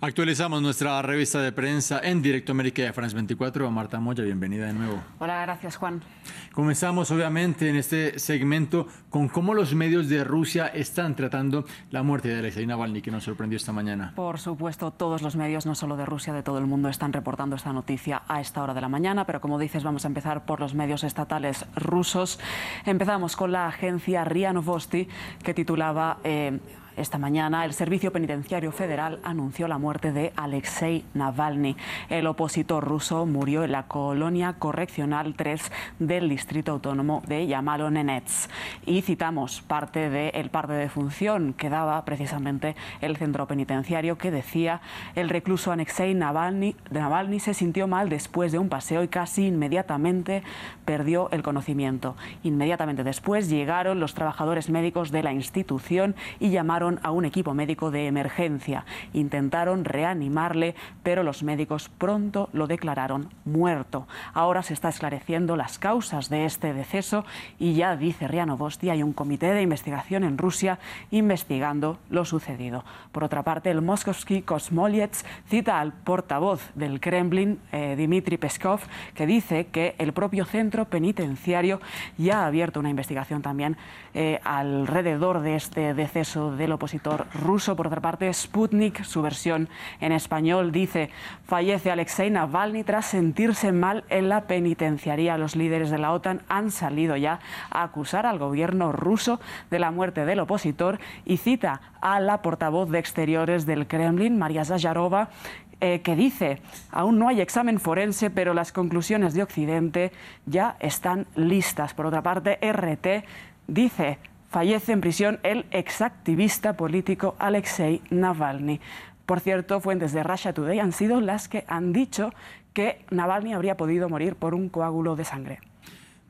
Actualizamos nuestra revista de prensa en directo América de France 24. Marta Moya, bienvenida de nuevo. Hola, gracias Juan. Comenzamos obviamente en este segmento con cómo los medios de Rusia están tratando la muerte de Alexei Navalny, que nos sorprendió esta mañana. Por supuesto, todos los medios, no solo de Rusia, de todo el mundo, están reportando esta noticia a esta hora de la mañana, pero como dices, vamos a empezar por los medios estatales rusos. Empezamos con la agencia RIA Novosti, que titulaba... Eh, esta mañana el Servicio Penitenciario Federal anunció la muerte de Alexei Navalny. El opositor ruso murió en la colonia correccional 3 del Distrito Autónomo de Yamalo-Nenets. Y citamos parte del parte de función que daba precisamente el centro penitenciario que decía el recluso Alexei Navalny, Navalny se sintió mal después de un paseo y casi inmediatamente perdió el conocimiento. Inmediatamente después llegaron los trabajadores médicos de la institución y llamaron a un equipo médico de emergencia. Intentaron reanimarle, pero los médicos pronto lo declararon muerto. Ahora se está esclareciendo las causas de este deceso y ya dice Riano Bosti, hay un comité de investigación en Rusia investigando lo sucedido. Por otra parte, el Moskovsky Kosmolets cita al portavoz del Kremlin, eh, Dmitry Peskov, que dice que el propio centro penitenciario ya ha abierto una investigación también eh, alrededor de este deceso del opositor ruso. Por otra parte, Sputnik, su versión en español, dice, fallece Alexei Navalny tras sentirse mal en la penitenciaría. Los líderes de la OTAN han salido ya a acusar al gobierno ruso de la muerte del opositor y cita a la portavoz de Exteriores del Kremlin, María Zayarova, eh, que dice, aún no hay examen forense, pero las conclusiones de Occidente ya están listas. Por otra parte, RT dice, fallece en prisión el exactivista político Alexei Navalny. Por cierto, fuentes de Russia Today han sido las que han dicho que Navalny habría podido morir por un coágulo de sangre.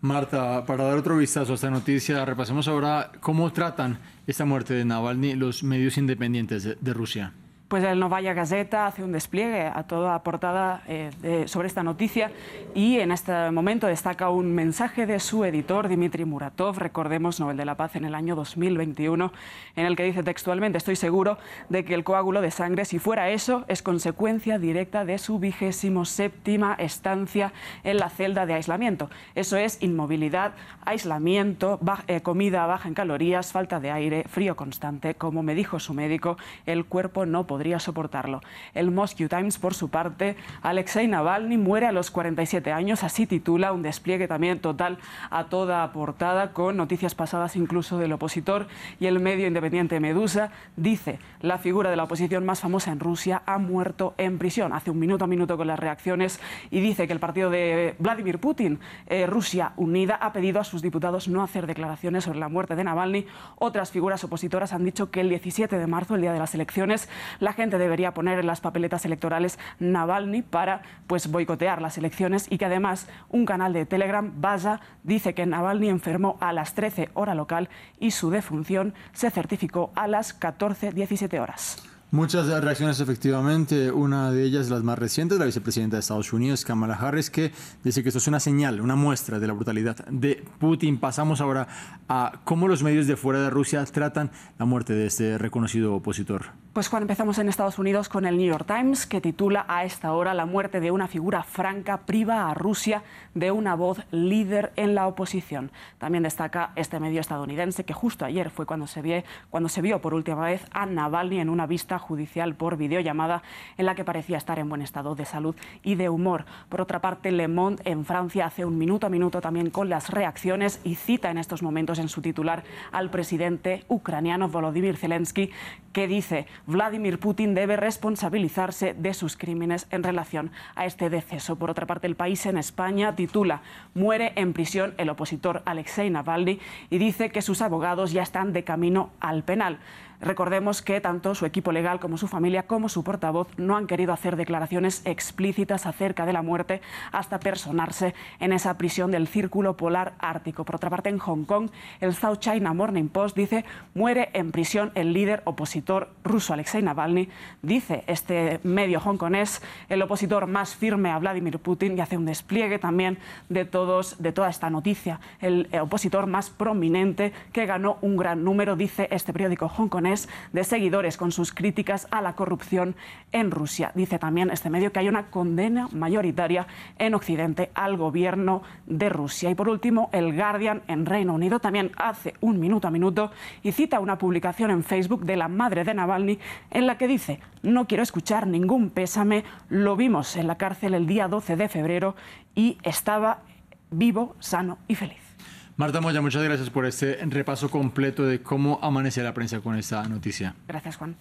Marta, para dar otro vistazo a esta noticia, repasemos ahora cómo tratan esta muerte de Navalny los medios independientes de, Rusia pues el Novaya Gazeta hace un despliegue a toda portada eh, sobre esta noticia y en este momento destaca un mensaje de su editor, Dmitry Muratov, recordemos, Nobel de la Paz en el año 2021, en el que dice textualmente, estoy seguro de que el coágulo de sangre, si fuera eso, es consecuencia directa de su vigésimo séptima estancia en la celda de aislamiento. Eso es inmovilidad, aislamiento, eh, comida baja en calorías, falta de aire, frío constante. Como me dijo su médico, el cuerpo no podría podría soportarlo. El Moscow Times, por su parte, Alexei Navalny muere a los 47 años, así titula un despliegue también total a toda portada, con noticias pasadas incluso del opositor, y el medio independiente Medusa dice, la figura de la oposición más famosa en Rusia ha muerto en prisión, hace un minuto a minuto con las reacciones, y dice que el partido de Vladimir Putin, eh, Rusia Unida, ha pedido a sus diputados no hacer declaraciones sobre la muerte de Navalny. Otras figuras opositoras han dicho que el 17 de marzo, el día de las elecciones, la gente debería poner en las papeletas electorales Navalny para pues boicotear las elecciones y que además un canal de Telegram, Baza, dice que Navalny enfermó a las 13 hora local y su defunción se certificó a las 14-17 horas. Muchas reacciones efectivamente, una de ellas, las más recientes, la vicepresidenta de Estados Unidos, Kamala Harris, que dice que esto es una señal, una muestra de la brutalidad de Putin. Pasamos ahora a cómo los medios de fuera de Rusia tratan la muerte de este reconocido opositor. Pues cuando empezamos en Estados Unidos con el New York Times, que titula a esta hora La muerte de una figura franca priva a Rusia de una voz líder en la oposición. También destaca este medio estadounidense que justo ayer fue cuando se, vio, cuando se vio por última vez a Navalny en una vista judicial por videollamada en la que parecía estar en buen estado de salud y de humor. Por otra parte, Le Monde en Francia hace un minuto a minuto también con las reacciones y cita en estos momentos en su titular al presidente ucraniano Volodymyr Zelensky que dice Vladimir Putin debe responsabilizarse de sus crímenes en relación a este deceso. Por otra parte, el país en España titula Muere en prisión el opositor Alexei Navalny y dice que sus abogados ya están de camino al penal. Recordemos que tanto su equipo legal como su familia como su portavoz no han querido hacer declaraciones explícitas acerca de la muerte hasta personarse en esa prisión del Círculo Polar Ártico. Por otra parte, en Hong Kong, el South China Morning Post dice muere en prisión el líder opositor ruso Alexei Navalny. Dice este medio hongkonés el opositor más firme a Vladimir Putin y hace un despliegue también de, todos, de toda esta noticia. El opositor más prominente que ganó un gran número, dice este periódico hongkonés de seguidores con sus críticas a la corrupción en Rusia. Dice también este medio que hay una condena mayoritaria en Occidente al gobierno de Rusia. Y por último, el Guardian en Reino Unido también hace un minuto a minuto y cita una publicación en Facebook de la madre de Navalny en la que dice, no quiero escuchar ningún pésame, lo vimos en la cárcel el día 12 de febrero y estaba vivo, sano y feliz. Marta Moya, muchas gracias por este repaso completo de cómo amanece la prensa con esta noticia. Gracias, Juan.